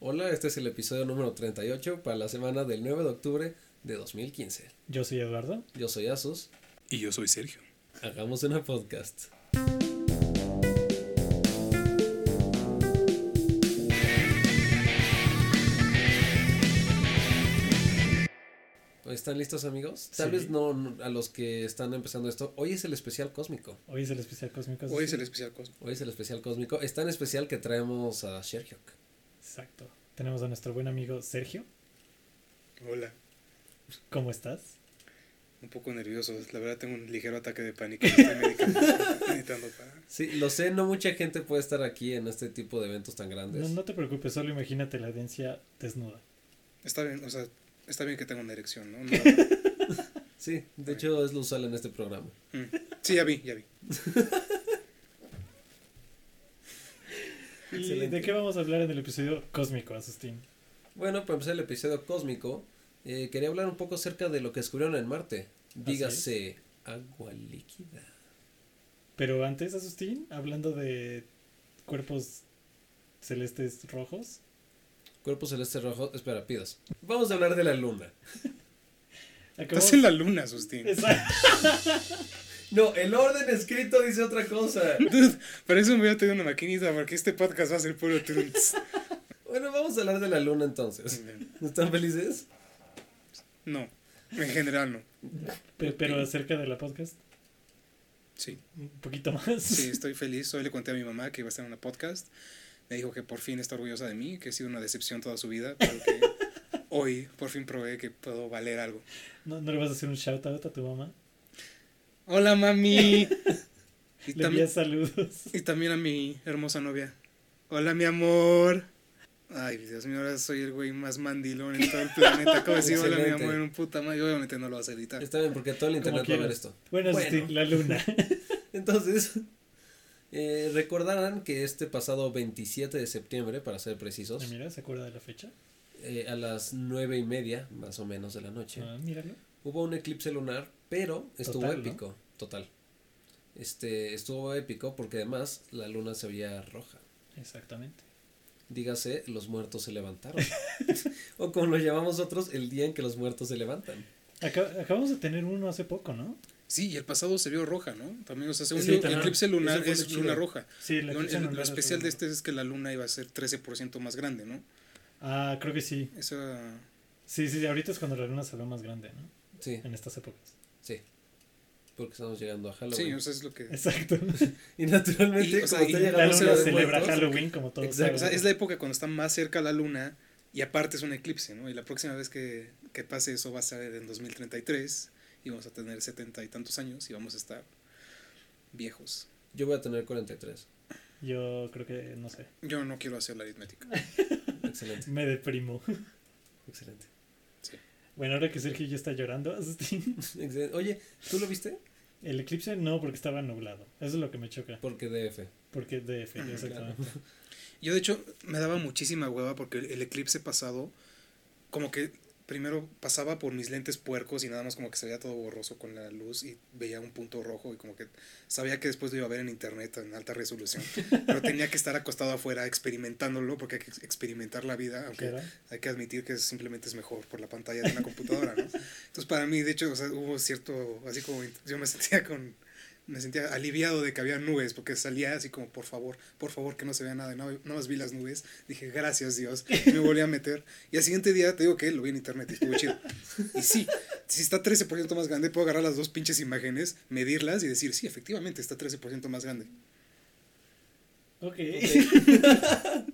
Hola, este es el episodio número 38 para la semana del 9 de octubre de 2015. Yo soy Eduardo. Yo soy Asus. Y yo soy Sergio. Hagamos una podcast. ¿Están listos amigos? Tal Sí. vez no no a los que están empezando esto. Hoy es el especial cósmico. Hoy es el especial cósmico. Hoy es el especial cósmico. Hoy es el especial cósmico. Es tan especial que traemos a Sherhyok. Exacto. Tenemos a nuestro buen amigo Sergio. Hola. ¿Cómo estás? Un poco nervioso. La verdad tengo un ligero ataque de pánico. Sí, lo sé, no mucha gente puede estar aquí en este tipo de eventos tan grandes. No, no te preocupes, solo imagínate la audiencia desnuda. Está bien, o sea, está bien que tenga una erección, ¿no? No- Sí, de hecho es lo usual en este programa. Mm. Sí, ya vi, ya vi. ¿Y Excelente. de qué vamos a hablar en el episodio cósmico, Asustín? Bueno, para empezar el episodio cósmico, eh, quería hablar un poco acerca de lo que descubrieron en Marte. Dígase agua líquida. Pero antes, Asustín, hablando de cuerpos celestes rojos. Cuerpo celeste rojo. Espera, pidas. Vamos a hablar de la luna. acabamos- Estás en la luna, Sustín. Exacto. No, el orden escrito dice otra cosa. Dude, para eso me voy a tener una maquinita, porque este podcast va a ser puro trunts. Bueno, vamos a hablar de la luna entonces. ¿Están felices? No, en general no. Pe- Pero acerca de la podcast, Sí, un poquito más. sí, estoy feliz. Hoy le conté a mi mamá que iba a estar en una podcast. Me dijo que por fin está orgullosa de mí, que ha sido una decepción toda su vida, pero que hoy por fin probé que puedo valer algo. ¿No, ¿No le vas a hacer un shout out a tu mamá? Hola, mami. Y Le saludos. y también a mi hermosa novia. Hola, mi amor. Ay, Dios mío, ahora soy el güey más mandilón en todo el planeta. Acabo de decir hola, mi amor, en un puta madre. Obviamente no lo vas a editar. Está bien, porque todo el internet va a ver esto. Bueno, Bueno. Asustín, la luna. Entonces, eh, recordarán que este pasado 27 de septiembre, para ser precisos, Ah, Mira, ¿se acuerda de la fecha? eh, a las nueve y media, más o menos de la noche, Ah, míralo. Hubo un eclipse lunar, pero estuvo Total, ¿no? épico, total. Este, estuvo épico porque además la luna se veía roja. Exactamente. Dígase, los muertos se levantaron. o como lo llamamos nosotros, el día en que los muertos se levantan. Acabamos de tener uno hace poco, ¿no? Sí, y el pasado se vio roja, ¿no? También, o sea, según Sí, yo, el eclipse lunar lo es chido. luna roja. Sí, la Lo, eclipse el- lo lunar es especial de este es que la luna iba a ser 13% más grande, ¿no? Ah, creo que sí. Eso Sí, sí, ahorita es cuando la luna se ve más grande, ¿no? Sí, En estas épocas. sí. Porque estamos llegando a Halloween. Sí, o sea, es lo que... Exacto. y naturalmente, Y, o sea, como y está la luna celebra Muertos, Halloween como todos Exacto. O sea, es la época cuando está más cerca la luna y aparte es un eclipse, ¿no? Y la próxima vez que, que pase eso va a ser en 2033 y vamos a tener setenta y tantos años y vamos a estar viejos. Yo voy a tener 43. Yo creo que, no sé, Yo no quiero hacer la aritmética. Excelente, me deprimo. excelente. Bueno, ahora que Sergio ya está llorando, Asustín. Oye, ¿tú lo viste? El eclipse no, porque estaba nublado. Eso es lo que me choca. Porque DF. Porque DF, Ujú, exactamente. Yo de hecho me daba muchísima hueva porque el eclipse pasado, como que primero pasaba por mis lentes puercos y nada más como que se veía todo borroso con la luz y veía un punto rojo y como que sabía que después lo iba a ver en internet en alta resolución, pero tenía que estar acostado afuera experimentándolo porque hay que experimentar la vida, ¿Qué aunque hay que admitir que simplemente es mejor por la pantalla de una computadora, ¿no? Entonces para mí, de hecho, o sea, hubo cierto, así como yo me sentía con, me sentía aliviado de que había nubes, porque salía así como, por favor, por favor, que no se vea nada, y nada, más vi las nubes, dije, gracias Dios, y me volví a meter, y al siguiente día te digo que lo vi en internet y estuvo chido, y sí, si está 13% más grande, puedo agarrar las dos pinches imágenes, medirlas y decir, sí, efectivamente está 13% más grande. Ok.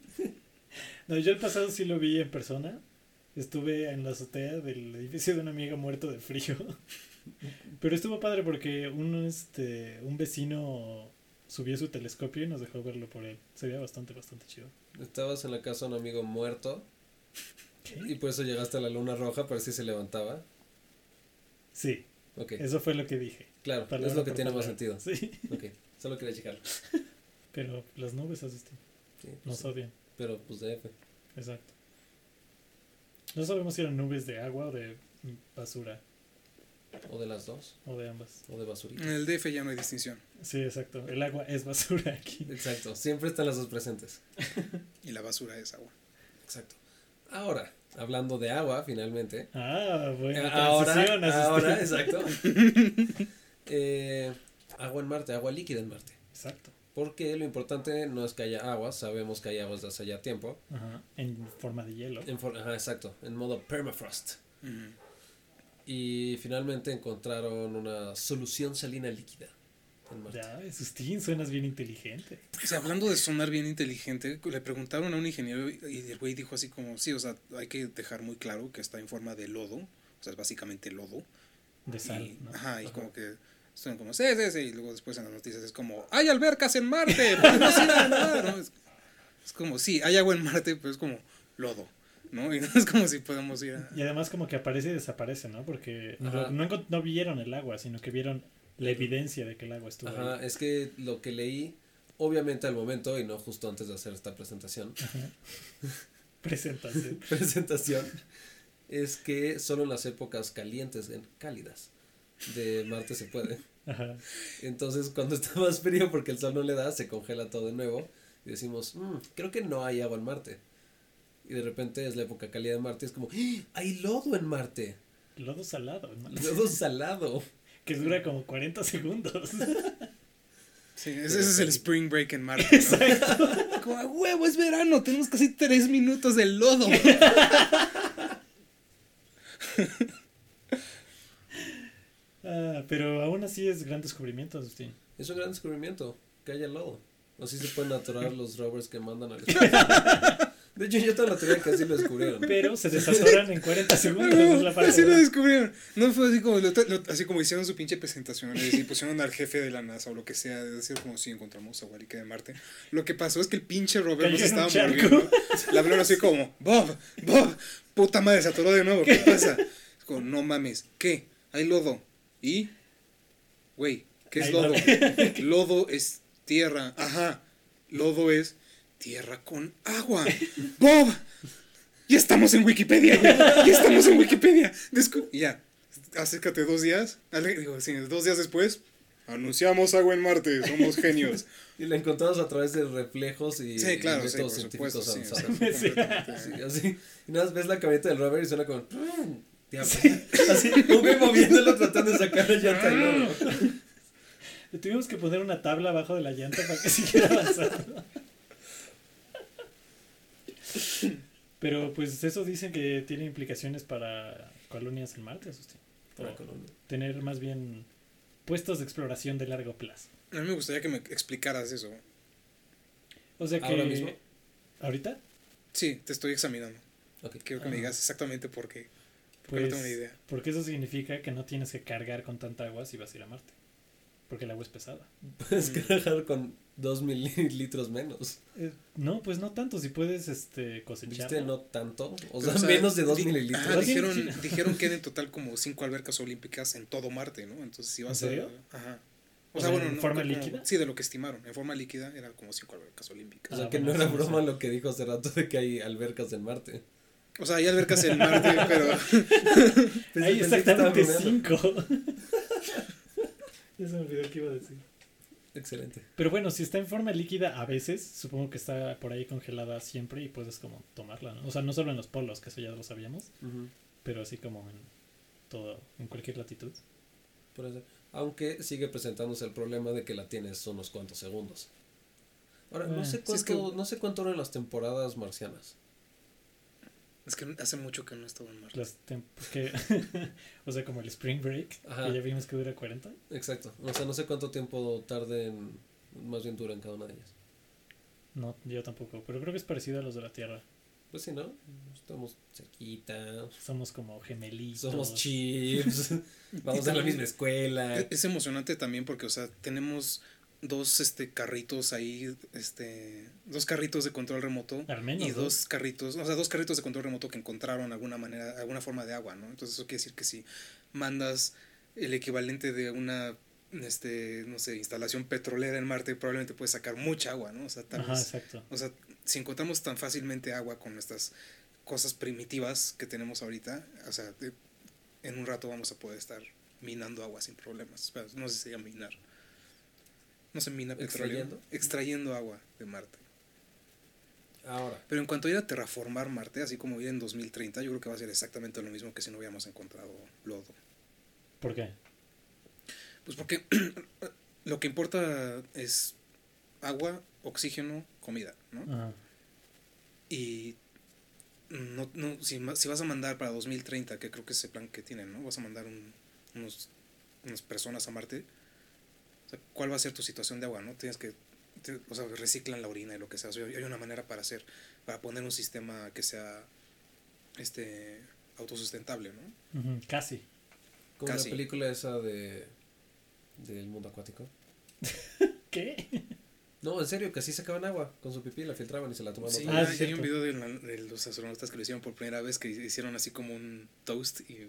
no, yo el pasado sí lo vi en persona. Estuve en la azotea del edificio de una amiga muerto de frío. Pero estuvo padre porque un, este, un vecino subió su telescopio y nos dejó verlo por él. Se veía bastante, bastante chido. Estabas en la casa de un amigo muerto y por eso llegaste a la luna roja para ver si se levantaba. Sí, Ok, eso fue lo que dije. claro, Palabra es lo que tiene más sentido. Sí, Ok, solo quería checarlo. pero las nubes asisten. Sí, pues Nos sí, odian. pero pues DF. Exacto. No sabemos si eran nubes de agua o de basura. O de las dos, O de ambas. o de basurita. En el DF ya no hay distinción, Sí, exacto. El agua es basura aquí. Exacto, siempre están las dos presentes. y la basura es agua. Exacto. Ahora, hablando de agua, finalmente. Ah, bueno. Ahora, ahora, exacto. Eh, agua en Marte, agua líquida en Marte. Exacto. Porque lo importante no es que haya agua, sabemos que hay aguas desde hace ya tiempo. Ajá, en forma de hielo. En ajá, exacto, en modo permafrost. Y finalmente encontraron una solución salina líquida. Ya, Sustín, suenas bien inteligente. O sea, hablando de sonar bien inteligente, le preguntaron a un ingeniero y el güey dijo así como, sí, o sea, hay que dejar muy claro que está en forma de lodo, o sea, es básicamente lodo. De sal, ¿no? Ajá, y como que son como, sí, sí, sí, y luego después en las noticias es como, hay albercas en Marte, podemos ir a nadar, ¿no? Es, es, como, sí, hay agua en Marte, pero es como lodo. ¿No? Y no es como si podemos ir a... Y además como que aparece y desaparece, ¿no? Porque no, no, no, vieron el agua, sino que vieron la evidencia de que el agua estuvo Ajá, es que lo que leí, obviamente al momento y no justo antes de hacer esta presentación. presentación. presentación. Es que solo en las épocas calientes, cálidas de Marte se puede. Ajá. Entonces cuando está más frío porque el sol no le da, se congela todo de nuevo y decimos, mm, creo que no hay agua en Marte. Y de repente es la época cálida de Marte, es como, ¡Ah! hay lodo en Marte. Lodo salado. Lodo salado que dura como 40 segundos. Sí, ese, es el spring break en Marte. ¿no? Como a huevo, es verano, tenemos casi tres minutos de lodo. ah, pero aún así es gran descubrimiento, Agustín. Es un gran descubrimiento, que haya lodo. Así se pueden atorar los rovers que mandan al De hecho, yo toda la teoría que así lo descubrieron. Pero se desatoran en 40 segundos. No, la así lo descubrieron. No fue así como, así como hicieron su pinche presentación. Y pusieron al jefe de la NASA o lo que sea. De decir, como si encontramos a Walike de Marte. Lo que pasó es que el pinche Robert nos estaba muriendo. La hablaron así como, Bob, Bob, puta madre, se atoró de nuevo. ¿Qué pasa? Como, no mames, ¿qué? Hay lodo. ¿Y? Güey, ¿qué es lodo? Lodo es tierra. Ajá. Lodo es Tierra con agua. Bob. Ya estamos en Wikipedia, güey. Ya estamos en Wikipedia. y ya. Acércate dos días. Digo, sí, dos días después. Anunciamos agua en Marte. Somos genios. Y la encontramos a través de reflejos y, sí, claro, sí, por supuesto, sí, sí, así. Y nada más ves la camioneta del Robert y suena como. así, un güey moviéndolo tratando de sacar la llanta Le tuvimos que poner una tabla abajo de la llanta para que siguiera avanzando. Pero pues eso dicen que tiene implicaciones para colonias en Marte, Asustín. Para tener más bien puestos de exploración de largo plazo. A mí me gustaría que me explicaras eso. O sea que... ¿Ahora mismo? ¿Ahorita? Sí, te estoy examinando. Quiero que me digas exactamente por qué. Porque no tengo ni idea. Porque eso significa que no tienes que cargar con tanta agua si vas a ir a Marte. Porque el agua es pesada. Puedes cargar con dos mililitros menos. Eh, no, pues no tanto, si puedes este, cosechar. ¿Viste? No tanto, o sea, menos de dos mililitros. dijeron, dijeron que en total como cinco albercas olímpicas en todo Marte, ¿no? Entonces si vas ¿En serio? a... Ajá. O, sea, bueno, ¿en forma líquida? Sí, de lo que estimaron. En forma líquida eran como cinco albercas olímpicas. O sea, ah, que no era broma lo que dijo hace rato de que hay albercas en Marte. O sea, hay albercas en Marte, pero... hay exactamente cinco. ya se me olvidó qué iba a decir. Excelente. Pero bueno, si está en forma líquida a veces, supongo que está por ahí congelada siempre y puedes como tomarla, ¿no? O sea, no solo en los polos, que eso ya lo sabíamos, pero así como en todo, en cualquier latitud. Por eso. Aunque sigue presentándose el problema de que la tienes unos cuantos segundos. Ahora, no, sé cuánto, no sé cuánto las temporadas marcianas. Es que hace mucho que no he estado en Marte. o sea, como el Spring Break, que ya vimos que dura 40. Exacto. O sea, no sé cuánto tiempo tarden, más bien duran cada una de ellas. No, yo tampoco, pero creo que es parecido a los de la Tierra. Pues sí, ¿no? Estamos cerquita. Somos como gemelitos. Somos chips. Vamos a la misma escuela. Es emocionante también porque, o sea, tenemos dos este carritos ahí, este, dos carritos de control remoto y dos, carritos, o sea, dos carritos de control remoto que encontraron alguna manera, alguna forma de agua, ¿no? Entonces eso quiere decir que si mandas el equivalente de una este, no sé, instalación petrolera en Marte, probablemente puedes sacar mucha agua, ¿no? O sea, tal o sea, si encontramos tan fácilmente agua con estas cosas primitivas que tenemos ahorita, o sea, en un rato vamos a poder estar minando agua sin problemas. no sé si sería minar. No se mina petróleo. Extrayendo. Extrayendo agua de Marte. Ahora, Pero en cuanto a ir a terraformar Marte, así como ir en 2030, yo creo que va a ser exactamente lo mismo que si no hubiéramos encontrado lodo. ¿Por qué? Pues porque lo que importa es agua, oxígeno, comida, ¿no? Ajá. Y no, no, si, vas a mandar para 2030, que creo que es el plan que tienen, ¿no? Vas a mandar un- unos, unas personas a Marte. ¿Cuál va a ser tu situación de agua, no? Tienes que, te- o sea, reciclan la orina y lo que sea. O sea, hay una manera para hacer, para poner un sistema que sea, este, autosustentable, ¿no? Ujú, Casi. como Casi. la película esa de del mundo acuático. ¿Qué? No, en serio, que así sacaban agua con su pipí, la filtraban y se la tomaban. Sí, Ah, hay, sí, hay cierto. un video de, la- de los astronautas que lo hicieron por primera vez, que hicieron así como un toast y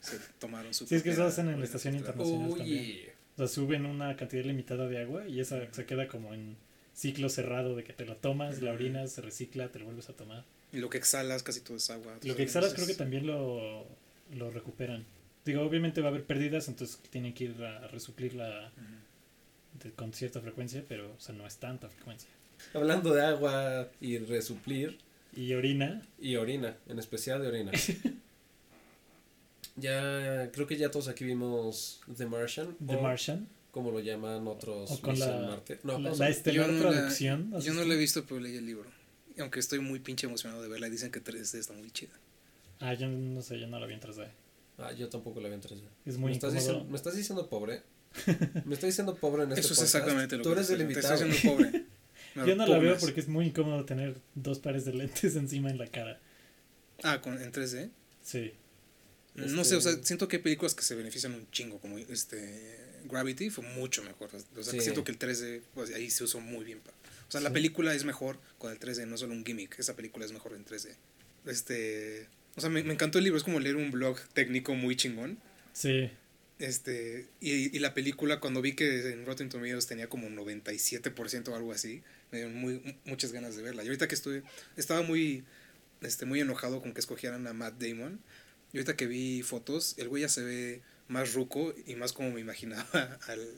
se tomaron su Sí, es que eso hacen en la estación internacional. Oye, O sea, suben una cantidad limitada de agua y esa se queda como en ciclo cerrado de que te la tomas, la orinas, se recicla, te lo vuelves a tomar. Y lo que exhalas casi todo es agua. Lo que exhalas creo que también lo, lo recuperan. Digo, obviamente va a haber pérdidas, entonces tienen que ir a resuplirla de- con cierta frecuencia, pero o sea, no es tanta frecuencia. hablando de agua y resuplir Y orina, y orina, en especial de orina. ya creo que ya todos aquí vimos The Martian. The o Martian, como lo llaman otros O con la- Marte. No, la, ¿cómo la estelar Yo no la- traducción. Yo no lo he visto, pero leí el libro. Y aunque estoy muy pinche emocionado de verla, dicen que 3D está muy chida. Ah, yo no sé, yo no la vi en 3D. Ah, yo tampoco la vi en 3D. Es muy ¿Me estás, diciendo, ¿Me estás diciendo pobre? ¿Me estás diciendo pobre en este Eso es podcast? exactamente lo Tú que eres estoy- te invitado. estoy haciendo pobre. Me Yo no la veo porque es muy incómodo tener dos pares de lentes encima en la cara. Ah, con, en 3D. Sí. No Este- sé, o sea, siento que hay películas que se benefician un chingo, como este Gravity fue mucho mejor. O sea, Sí. siento que el 3D, pues ahí se usó muy bien. O sea, la película es mejor con el 3D, no solo un gimmick, esa película es mejor en 3D. Este, o sea, me, me encantó el libro, es como leer un blog técnico muy chingón. Sí. Este, y, y la película, cuando vi que en Rotten Tomatoes tenía como 97% o algo así, me dieron muy, muchas ganas de verla. Y ahorita que estuve, estaba muy, este, muy enojado con que escogieran a Matt Damon. Y ahorita que vi fotos, el güey ya se ve más ruco y más como me imaginaba al,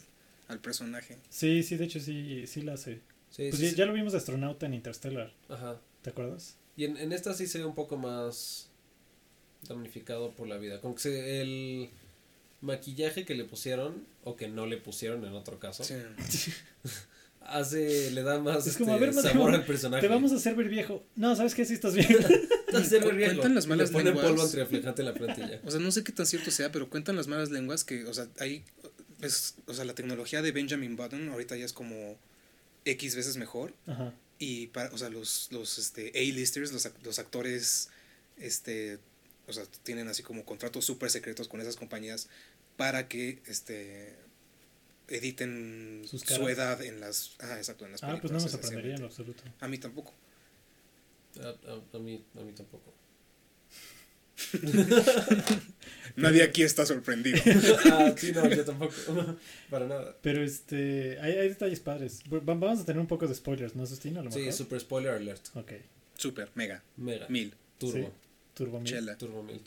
al personaje. Sí, sí, de hecho sí, sí la sé. Sí, Pues sí, ya, sí. ya lo vimos de astronauta en Interstellar, Ajá. ¿te acuerdas? Y en, en esta sí se ve un poco más damnificado por la vida. Como que se- el maquillaje que le pusieron, o que no le pusieron en otro caso, Sí. hace, le da más Es como, este, a ver, sabor al personaje. Te vamos a hacer ver viejo. No, ¿sabes qué? Sí estás bien. Te hace ver viejo. Cuentan las malas le ponen lenguas. polvo antirreflejante en la ya. O sea, no sé qué tan cierto sea, pero cuentan las malas lenguas que, o sea, hay, es, o sea, la tecnología de Benjamin Button ahorita ya es como X veces mejor. Ajá. y para, o sea, los, los este, A-listers, los, los actores, este, o sea, tienen así como contratos súper secretos con esas compañías para que, este, editen Sus su edad en las, ah, exacto, en las Ah, pues no me sorprendería en lo absoluto. A mí tampoco. A, a- a mí, a mí tampoco. Nadie aquí está sorprendido. ah, sí, no, yo tampoco. Para nada. Pero este, hay, hay detalles padres. Va- Vamos a tener un poco de spoilers, ¿no, Sustina? Sí, mejor. super spoiler alert. Ok. Súper, mega, Mega. mil, Turbo. Sí. Turbo Mil. chela. Turbo mil.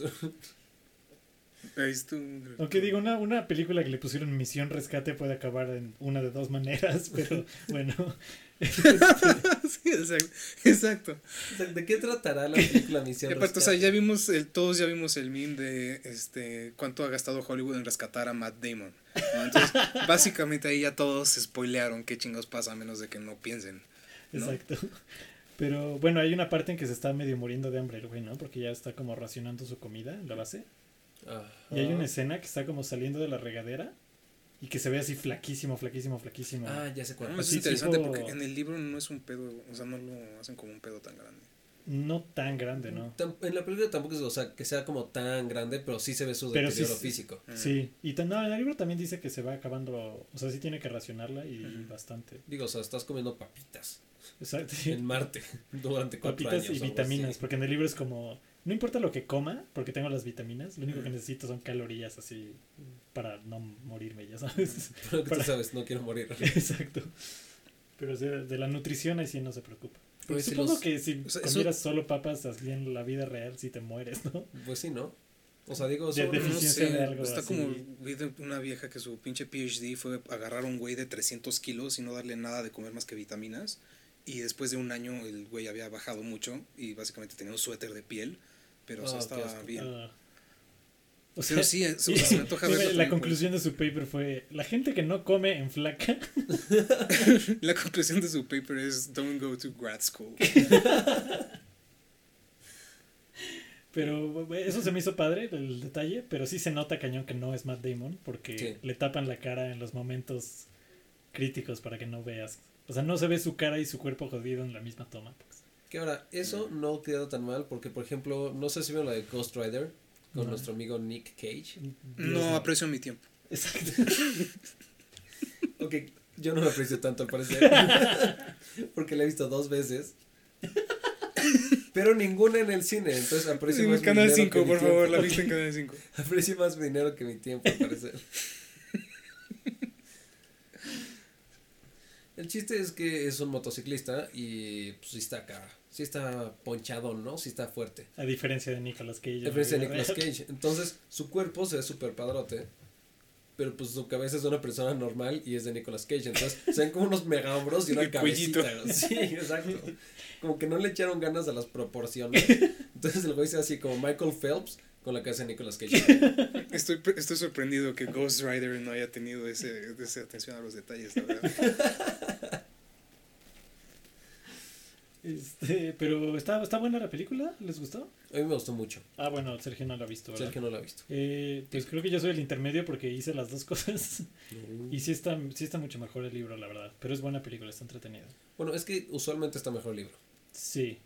Aunque digo, una, una película que le pusieron Misión Rescate puede acabar en una de dos maneras, pero bueno. sí, exacto. exacto. ¿De qué tratará la película Misión aparte, o sea, Rescate? ya vimos, el, todos ya vimos el meme de este cuánto ha gastado Hollywood en rescatar a Matt Damon. ¿no? Entonces, básicamente ahí ya todos se spoilearon qué chingos pasa a menos de que no piensen. ¿no? Exacto. Pero bueno, hay una parte en que se está medio muriendo de hambre el güey, ¿no? Porque ya está como racionando su comida en la base. Ajá. Y hay una escena que está como saliendo de la regadera y que se ve así flaquísimo, flaquísimo, flaquísimo. Ah, ya sé cuál. Eso es interesante tipo- porque en el libro no es un pedo, o sea, no lo hacen como un pedo tan grande. No tan grande, ¿no? En la película tampoco es, o sea, que sea como tan grande, pero sí se ve su Pero deterioro físico. Mm. Sí, y tan- no, en el libro también dice que se va acabando, o sea, sí tiene que racionarla y bastante. Digo, o sea, estás comiendo papitas Exacto. en Marte durante cuatro Papitas años. y o algo vitaminas, así. porque en el libro es como, no importa lo que coma, porque tengo las vitaminas, lo único que necesito son calorías así para no morirme, ya sabes. Pero que para- tú sabes, no quiero morir. Exacto. Pero de la nutrición ahí sí no se preocupa. Pues si supongo los- que si o sea, eso- comieras solo papas así en la vida real, si te mueres, ¿no? Pues sí, ¿no? O sea, digo, De son- No deficiencia sé, de algo está así. como vi de una vieja que su pinche PhD fue agarrar a un güey de 300 kilos y no darle nada de comer más que vitaminas Y después de un año el güey había bajado mucho y básicamente tenía un suéter de piel, pero o sea, Ah, estaba bien. Ah. O Pero sí, sea, se me antoja verlo la conclusión de su paper fue, la gente que no come en flaca, La conclusión de su paper es don't go to grad school. pero eso se me hizo padre, el detalle, pero sí se nota cañón que no es Matt Damon, porque Sí. le tapan la cara en los momentos críticos para que no veas. O sea, no se ve su cara y su cuerpo jodido en la misma toma. pues. Que ahora, eso no queda tan mal porque, por ejemplo, no sé si vieron la de Ghost Rider con No. nuestro amigo Nick Cage. Dios No aprecio mi tiempo. Exacto. Ok, yo no lo aprecio tanto al parecer. porque la he visto dos veces. Pero ninguna en el cine, entonces aprecio más En mi Canal dinero que 5, mi por favor, la viste en Canal 5. Aprecio más mi dinero que mi tiempo, al parecer. El chiste es que es un motociclista y pues sí está acá, sí está ponchado, ¿no? Sí está fuerte. A diferencia de Nicolas Cage. A diferencia de Nicolas. Cage. Entonces, su cuerpo se ve súper padrote. Pero pues su cabeza es de una persona normal y es de Nicolas Cage. Entonces, se ven como unos mega hombros y una Y cuellito. cabecita. Sí, exacto. Como que no le echaron ganas a las proporciones. Entonces el güey se ve así como Michael Phelps con la cabeza de Nicolas Cage. Estoy, estoy sorprendido que Ghost Rider no haya tenido ese, esa atención a los detalles, la verdad. Este, pero está, está buena la película, ¿les gustó? A mí me gustó mucho. Ah, bueno, Sergio no la ha visto, ¿verdad? Sergio no lo ha visto. Eh, pues creo que yo soy el intermedio porque hice las dos cosas. Y sí está, sí está mucho mejor el libro, la verdad. Pero es buena película, está entretenida. Bueno, es que usualmente está mejor el libro. Sí.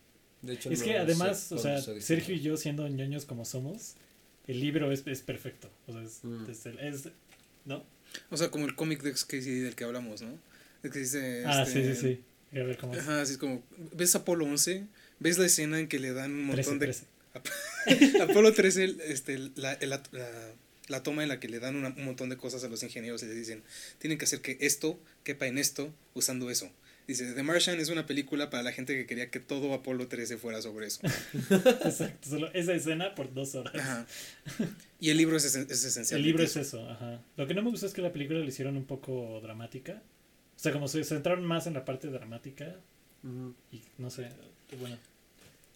De hecho, Es no que además, sé o sea, se. Sergio y yo siendo ñoños como somos, el libro es, es perfecto. O sea, es, Mm. es el- es- ¿no? O sea, como el cómic de Casey del que hablamos, ¿no? El que dice. Ah, este, sí, sí, sí. A ver cómo es. Ajá, así es como. ¿Ves Apolo 11? ¿Ves la escena en que le dan un 13, montón de. 13. Apolo 13, este, la, la, la- la toma en la que le dan una- un montón de cosas a los ingenieros y les dicen, tienen que hacer que esto quepa en esto usando eso. Dice, The Martian es una película para la gente que quería que todo Apolo 13 fuera sobre eso. Exacto. Solo esa escena por dos horas. Ajá. Y el libro es, esen- es esencial. El libro es eso, ajá. Lo que no me gustó es que la película la hicieron un poco dramática. O sea, como se centraron más en la parte dramática y no sé, bueno.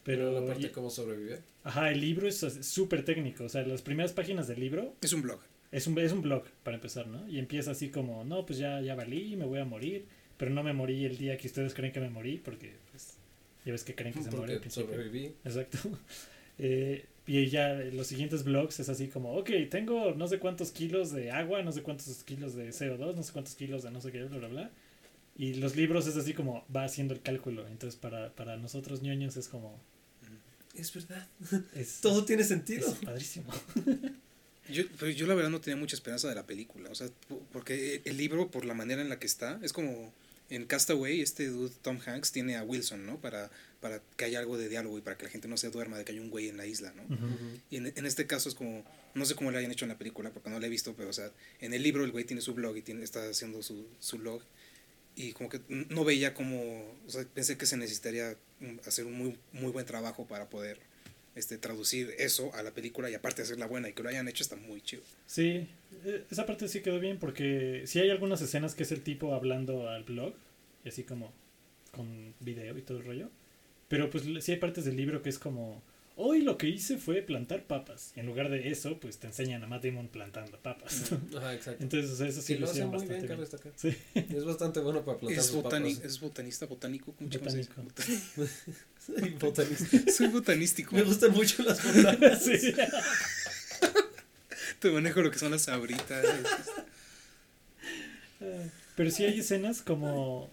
Pero Pero, la parte y- de cómo sobrevive. ajá, el libro es súper técnico. O sea, las primeras páginas del libro Es un blog. es un, es un blog, para empezar, ¿no? Y empieza así como, no, pues ya, ya valí, me voy a morir. Pero no me morí el día que ustedes creen que me morí, porque, pues, ya ves que creen que se muere sobreviví. Exacto. Eh, y ya los siguientes blogs es así como, ok, tengo no sé cuántos kilos de agua, no sé cuántos kilos de CO2, no sé cuántos kilos de no sé qué, bla, bla, bla. Y los libros es así como va haciendo el cálculo. Entonces para, para nosotros ñoños es como... Es verdad. Es, Todo tiene es sentido. padrísimo. Yo, pero yo la verdad no tenía mucha esperanza de la película. O sea, po- porque el libro, por la manera en la que está, es como en Castaway, este dude Tom Hanks tiene a Wilson, ¿no? Para, para que haya algo de diálogo y para que la gente no se duerma de que hay un güey en la isla, ¿no? Ujú. Ujú. Y en, en este caso es como, no sé cómo lo hayan hecho en la película, porque no la he visto, pero o sea, en el libro el güey tiene su blog y tiene, está haciendo su, su log. Y como que no veía como, o sea, pensé que se necesitaría hacer un muy, muy buen trabajo para poder este, traducir eso a la película y aparte hacerla buena y que lo hayan hecho está muy chido. Sí, eh, esa parte sí quedó bien porque sí hay algunas escenas que es el tipo hablando al blog, y así como con video y todo el rollo. Pero pues sí hay partes del libro que es como, hoy lo que hice fue plantar papas. Y en lugar de eso, pues te enseñan a Matt Damon plantando papas. Ajá, exacto. Entonces, o sea, eso sí, Sí, lo lo hace hicieron muy bien, bastante cabe bien. destacar. Sí, Es bastante bueno para plantar Es, papas. es botanista, botánico. Botánico. Soy botanista. Soy botanístico. Me gustan mucho las botanas. sí. Te manejo lo que son las sabritas. Pero sí hay escenas como eh,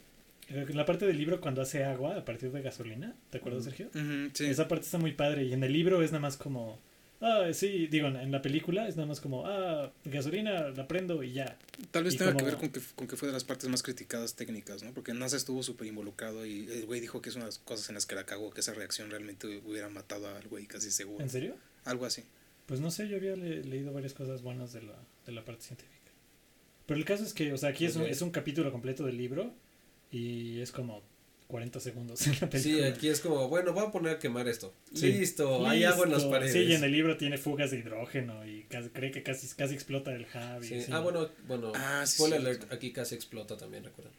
en la parte del libro cuando hace agua a partir de gasolina. ¿Te acuerdas. Sergio? Ujú, sí. Esa parte está muy padre. Y en el libro es nada más como. Ah, sí, digo, en- la película es nada más como, ah, gasolina, la prendo y ya. Tal vez y tenga que como- ver con que, con que fue de las partes más criticadas técnicas, ¿no? Porque NASA estuvo súper involucrado y el güey dijo que es una de las cosas en las que la cagó, que esa reacción realmente hubiera matado al güey casi seguro. ¿En serio? Algo así. Pues no sé, yo había le- leído varias cosas buenas de la, de la parte científica. Pero el caso es que, o sea, aquí es, un, es un capítulo completo del libro y es como 40 segundos en la Sí, película. aquí es como, bueno, voy a poner a quemar esto. Sí. Listo, hay agua en las paredes. Sí, y en el libro tiene fugas de hidrógeno y casi- cree que casi, casi explota el hub. y Sí. sí. Ah, bueno, bueno, Ah, sí, spoiler alert, aquí casi explota también, recuerden.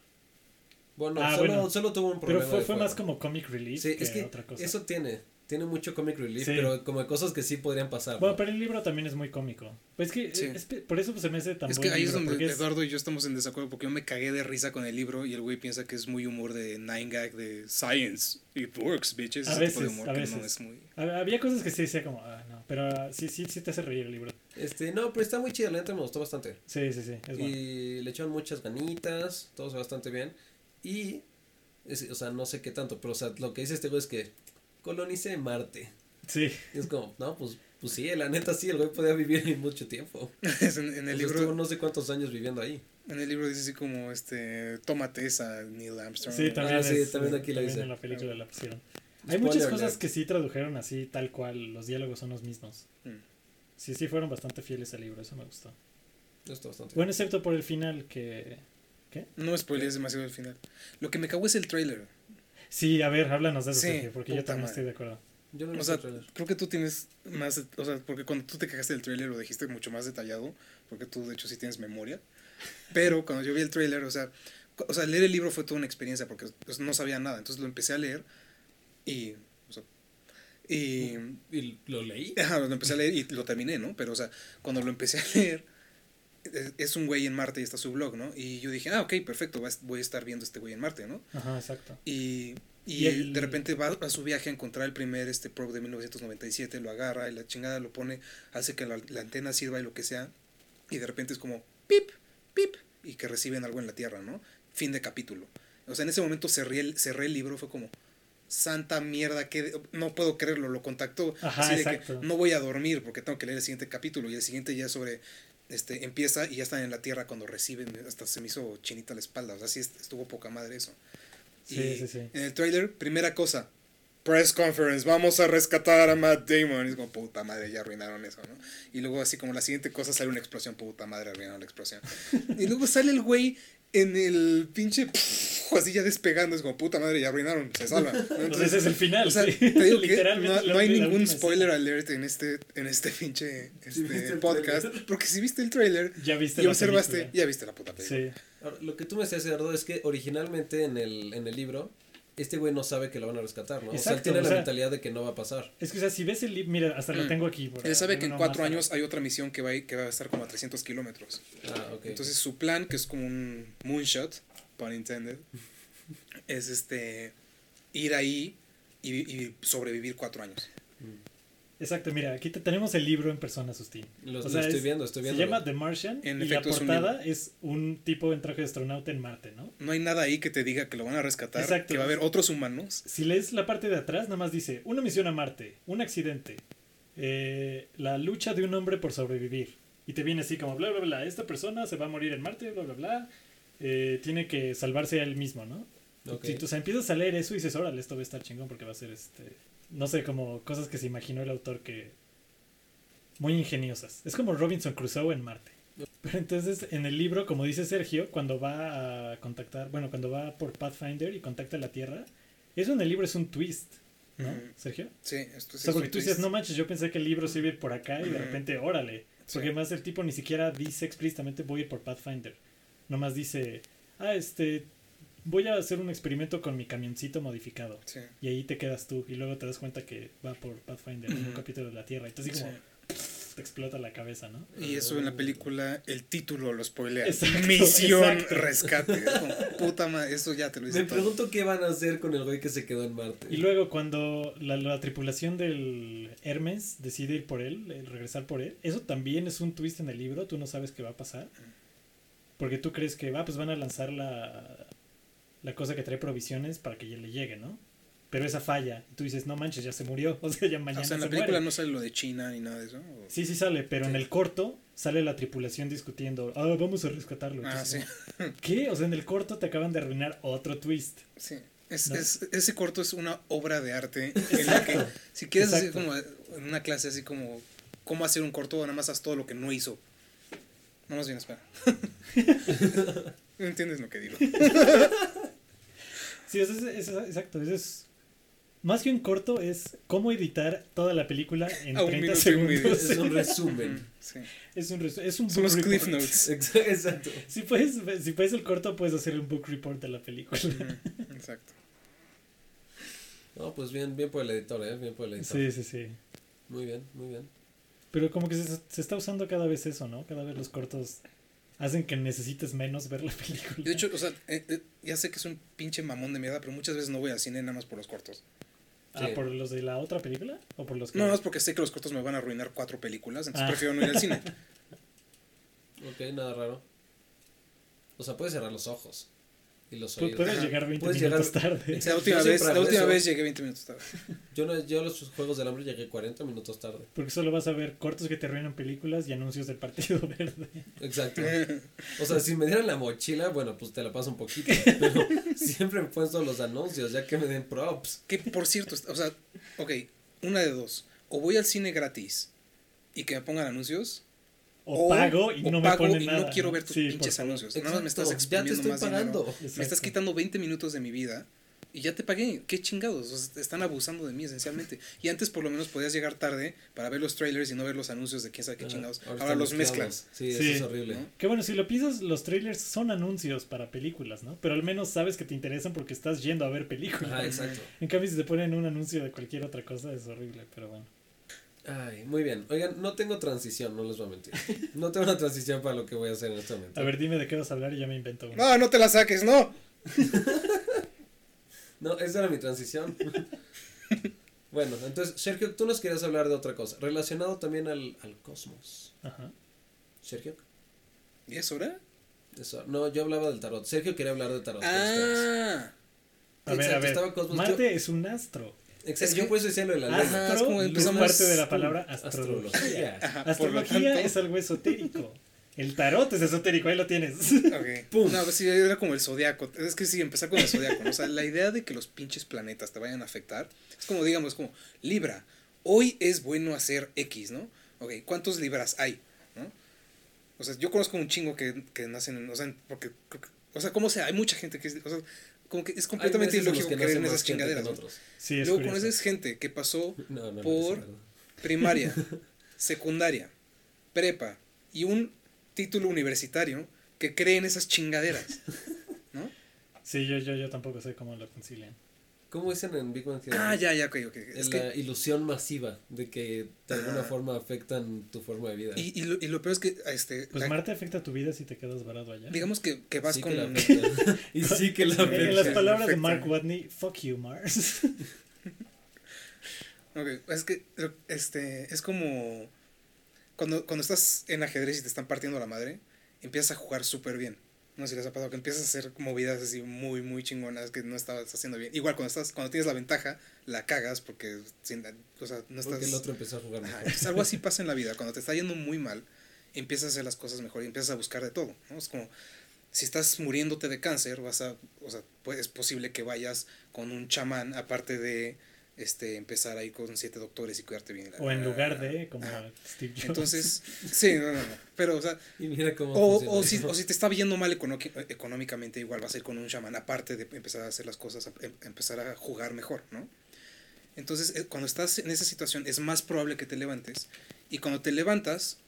Bueno, Ah, solo, bueno. solo tuvo un Pero problema. fue, de fue fuego. más como comic relief Sí, que, es que otra cosa. eso tiene. Tiene mucho comic relief, Sí. pero como de cosas que sí podrían pasar. Bueno, ¿no? pero el libro también es muy cómico. Pues es que Sí. es- por eso se me hace tan Es que ahí es donde es- Eduardo y yo estamos en desacuerdo porque yo me cagué de risa con el libro y el güey piensa que es muy humor de Nine Gag de Science. It works, bitches. A veces, humor a que veces. no es muy... hab- Había cosas que sí decía como, ah, no, pero sí, sí, sí te hace reír el libro. Este, no, pero está muy chido, la neta me gustó bastante. Sí, sí, sí, es bueno. y le echaron muchas ganitas, todo se bastante bien. Y, es- o sea, no sé qué tanto, pero o sea, lo que dice este güey es que colonice Marte. Sí, Y es como, no, pues, pues sí, la neta sí, el güey podía vivir ahí mucho tiempo. Es en, el libro estuvo no sé cuántos años viviendo ahí. en el libro dice así como este tómate esa Neil Armstrong. sí, también, Ah, sí, es- también aquí la también dice. en la película la pusieron. Hay Spoiler muchas alert. cosas que sí tradujeron así, tal cual, los diálogos son los mismos. Mm. Sí, sí, fueron bastante fieles al libro, eso me gustó. Está bastante Bueno, excepto por el final que... No spoilees demasiado el final. Lo que me cagó es el trailer. Sí, a ver, háblanos de eso, Sí, Sergio, porque yo también madre. estoy de acuerdo. Yo no O sea, el trailer. creo que tú tienes más, o sea, porque cuando tú te cagaste del trailer lo dijiste mucho más detallado, porque tú de hecho sí tienes memoria. Pero cuando yo vi el trailer, o sea, o sea, leer el libro fue toda una experiencia porque pues, no sabía nada, entonces lo empecé a leer y o sea, y ¿Y lo leí? Ajá, lo empecé a leer y lo terminé, ¿no? Pero, o sea, cuando lo empecé a leer, es- un güey en Marte y está su blog, ¿no? Y yo dije, ah, ok, perfecto, voy a estar viendo este güey en Marte, ¿no? Ajá, exacto. Y, y, de repente va a su viaje a encontrar el primer este probe de 1997, lo agarra y la chingada lo pone, hace que la, la antena sirva y lo que sea, y de repente es como, pip, pip, y que reciben algo en la Tierra, ¿no? Fin de capítulo. O sea, en ese momento cerré el, cerré el libro, fue como, santa mierda, que no puedo creerlo, lo contactó. Ajá, así de exacto. que no voy a dormir porque tengo que leer el siguiente capítulo y el siguiente ya sobre, este, empieza y ya están en la Tierra cuando reciben, hasta se me hizo chinita la espalda, o sea, sí est- estuvo poca madre eso. Sí, Y sí, sí. En el trailer, primera cosa, press conference, vamos a rescatar a Matt Damon. Y es como, puta madre, ya arruinaron eso, ¿no? Y luego así como la siguiente cosa sale una explosión, puta madre, arruinaron la explosión. y luego sale el güey en el pinche, así ya despegando, es como, puta madre, ya arruinaron, se salva. ¿no? Pues ese es el final, o sea, sí. te digo que no, hay ningún spoiler escena. alert en este, en este pinche Si viste este, el podcast, trailer. porque si viste el trailer Ya viste y la observaste, película. ya viste la puta película. Sí. Ahora, lo que tú me decías, Eduardo, es que originalmente en el, en el libro, este güey no sabe que lo van a rescatar, ¿no? o sea, él Exacto, tiene la sea- mentalidad de que no va a pasar. Es que, o sea, si ves el libro, mira, hasta lo Mm. tengo aquí. por- Él sabe que en cuatro más años hay otra misión que va, a, que va a estar como a 300 kilómetros. Ah, ok. Entonces su plan, que es como un moonshot, pun intended, es este ir ahí y, y sobrevivir cuatro años. Exacto, mira, aquí te- tenemos el libro en persona, Sustín. Lo, O lo sea, estoy es- viendo, estoy Se viendo. llama The Martian En y la es un portada es un tipo en traje de astronauta en Marte, ¿no? No hay nada ahí que te diga que lo van a rescatar, Exacto. que va a haber otros humanos. Si lees la parte de atrás, nada más dice, una misión a Marte, un accidente, eh, la lucha de un hombre por sobrevivir. Y te viene así como, bla, bla, bla, esta persona se va a morir en Marte, bla, bla, bla, eh, tiene que salvarse a él mismo, ¿no? Ok. Si tú o sea, empiezas a leer eso y dices, órale, esto va a estar chingón porque va a ser, este, no sé, como cosas que se imaginó el autor que... Muy ingeniosas. Es como Robinson Crusoe en Marte. Pero entonces, en el libro, como dice Sergio, cuando va a contactar, bueno, cuando va por Pathfinder y contacta la Tierra, eso en el libro es un twist, ¿no. Sergio? Sí, esto O es sea, porque tú dices, no manches, yo pensé que el libro se iba a ir por acá y de repente, órale. Sí. Porque además el tipo ni siquiera dice explícitamente voy a ir por Pathfinder. Nomás dice, ah, este, voy a hacer un experimento con mi camioncito modificado. Sí. Y ahí te quedas tú y luego te das cuenta que va por Pathfinder en un capítulo de la Tierra. Y tú así como Sí. te explota la cabeza, ¿no? Y eso en la película, el título lo spoilea. Exacto, Misión exacto. rescate. Es como, puta madre, eso ya te lo dice Me todo. pregunto qué van a hacer con el güey que se quedó en Marte. Y luego cuando la, la tripulación del Hermes decide ir por él, eh, regresar por él, eso también es un twist en el libro, tú no sabes qué va a pasar. Porque tú crees que va, pues van a lanzar la, la cosa que trae provisiones para que ya le llegue, ¿no? Pero esa falla, y tú dices, no manches, ya se murió, o sea, ya mañana o sea, en la se película muere. no sale lo de China ni nada de eso. ¿o? Sí, sí sale, pero en el corto sale la tripulación discutiendo, ah, vamos a rescatarlo. Ah, sí. ¿Qué? O sea, en el corto te acaban de arruinar otro twist. Sí. Es, ¿No? es- ese corto es una obra de arte en la que si quieres Exacto. como en una clase así como cómo hacer un corto, nada más haz todo lo que no hizo. No más bien espera. no entiendes lo que digo. Sí, eso es, eso es- exacto, eso es Más que un corto es cómo editar toda la película en A un 30 minuto y medio. segundos. Es un resumen. Sí. Es un, resu- es un Son los cliff notes. Exa- Exacto. Si puedes, si puedes el corto, puedes hacer un book report de la película. Exacto. No, pues bien, bien por el editor, ¿eh? Bien por el editor. Sí, sí, sí. Muy bien, muy bien. Pero como que se, se está usando cada vez eso, ¿no? Cada vez los cortos hacen que necesites menos ver la película. De hecho, o sea, eh, eh, ya sé que es un pinche mamón de mierda, pero muchas veces no voy al cine nada más por los cortos. ah, sí. ¿por los de la otra película? ¿O por los que.? No, no es porque sé que los cortos me van a arruinar cuatro películas, entonces Ah. prefiero no ir al cine. Ok, nada raro. O sea, puedes cerrar los ojos y los oídos. Puedes Ajá. llegar 20 Puedes minutos llegar- tarde. Exacto. La última, vez, la última vez llegué 20 minutos tarde. Yo, no, yo a los Juegos del Hambre llegué 40 minutos tarde. Porque solo vas a ver cortos que te arruinan películas y anuncios del Partido Verde. Exacto. O sea, si me dieran la mochila, bueno, pues te la paso un poquito. Pero siempre me todos los anuncios, ya que me den props. Que por cierto, o sea, ok, una de dos. O voy al cine gratis y que me pongan anuncios. O, pago y o no me pago ponen y nada. no quiero ver tus Sí, pinches anuncios. Nada más me estás Exacto, ya te exprimiendo estoy más dinero. pagando. Me estás Exacto. quitando 20 minutos de mi vida y ya te pagué. ¿Qué chingados? O sea, están abusando de mí esencialmente. Y antes por lo menos podías llegar tarde para ver los trailers y no ver los anuncios de quién sabe qué Ah, chingados. ahora Ahora los mezclan. mezclados. Sí, Sí. eso es horrible. ¿no? Que bueno, si lo piensas, los trailers son anuncios para películas, ¿no? Pero al menos sabes que te interesan porque estás yendo a ver películas. Ajá, exacto. En cambio, si te ponen un anuncio de cualquier otra cosa, es horrible, pero bueno. Ay, muy bien. Oigan, no tengo transición, no les voy a mentir. No tengo una transición para lo que voy a hacer en este momento. A ver, dime de qué vas a hablar y ya me invento. No, no te la saques, no. No, esa era mi transición. bueno, entonces, Sergio, tú nos querías hablar de otra cosa, relacionado también al, al cosmos. Ajá. Sergio, ¿Y es hora? eso. No, yo hablaba del tarot. Sergio quería hablar de tarot. Ah. A ver, a ver. Marte es un astro. Exacto, Es yo que- por eso decía lo de la Ajá, luna. es Astro como es empezamos- parte de la palabra astrología. Astrología. Ajá, por lo Astrología tanto- es algo esotérico. El tarot es esotérico, ahí lo tienes. Ok. Pum. No, pues sí, era como el zodiaco. Es que sí, empezar con el zodiaco. ¿no? O sea, la idea de que los pinches planetas te vayan a afectar es como, digamos, como Libra. Hoy es bueno hacer X, ¿no? Ok, ¿cuántos Libras hay? ¿no? O sea, yo conozco un chingo que, que nacen en. O sea, porque. creo que- O sea, ¿cómo sea? Hay mucha gente que es. O sea, como que es completamente ilógico que creer en esas chingaderas. Sí, es Luego curioso. conoces gente que pasó No, no, no, Por- primaria, secundaria, prepa y un título universitario que cree en esas chingaderas. ¿No? Sí, yo, yo, yo tampoco sé cómo lo concilian. ¿Cómo dicen en Big Bang Theory? Ah, ya, ya, ok, ok. Es la que, ilusión masiva de que de alguna forma afectan tu forma de vida. y, y, lo, y lo peor es que, este, Pues la- Marte afecta tu vida si te quedas varado allá. digamos que, que vas Sí con... que la afecta. y sí que la En- en las afecta. palabras de. Mark Watney, fuck you, Mars. Ok, es que, este, es como... Cuando, cuando estás en ajedrez y te están partiendo la madre, empiezas a jugar súper bien. No sé si les ha pasado que empiezas a hacer movidas así muy, muy chingonas que no estabas haciendo bien. Igual cuando estás, cuando tienes la ventaja, la cagas porque, sin- o sea, no estás... Porque el otro empezó a jugar Ajá, mejor. algo así pasa en la vida. Cuando te está yendo muy mal, empiezas a hacer las cosas mejor y empiezas a buscar de todo. ¿no? Es como, si estás muriéndote de cáncer, vas a, o sea, pues es posible que vayas con un chamán, aparte de este, empezar a ir con siete doctores y cuidarte bien. o en lugar de, como Ajá. Steve Jobs. Entonces, sí, no, no, no. Pero, o sea, Y mira cómo o, si, eso. o si te está yendo mal económicamente, igual vas a ir con un chamán, aparte de empezar a hacer las cosas, a- em- empezar a jugar mejor, ¿no? Entonces, eh, cuando estás en esa situación, es más probable que te levantes. Y cuando te levantas,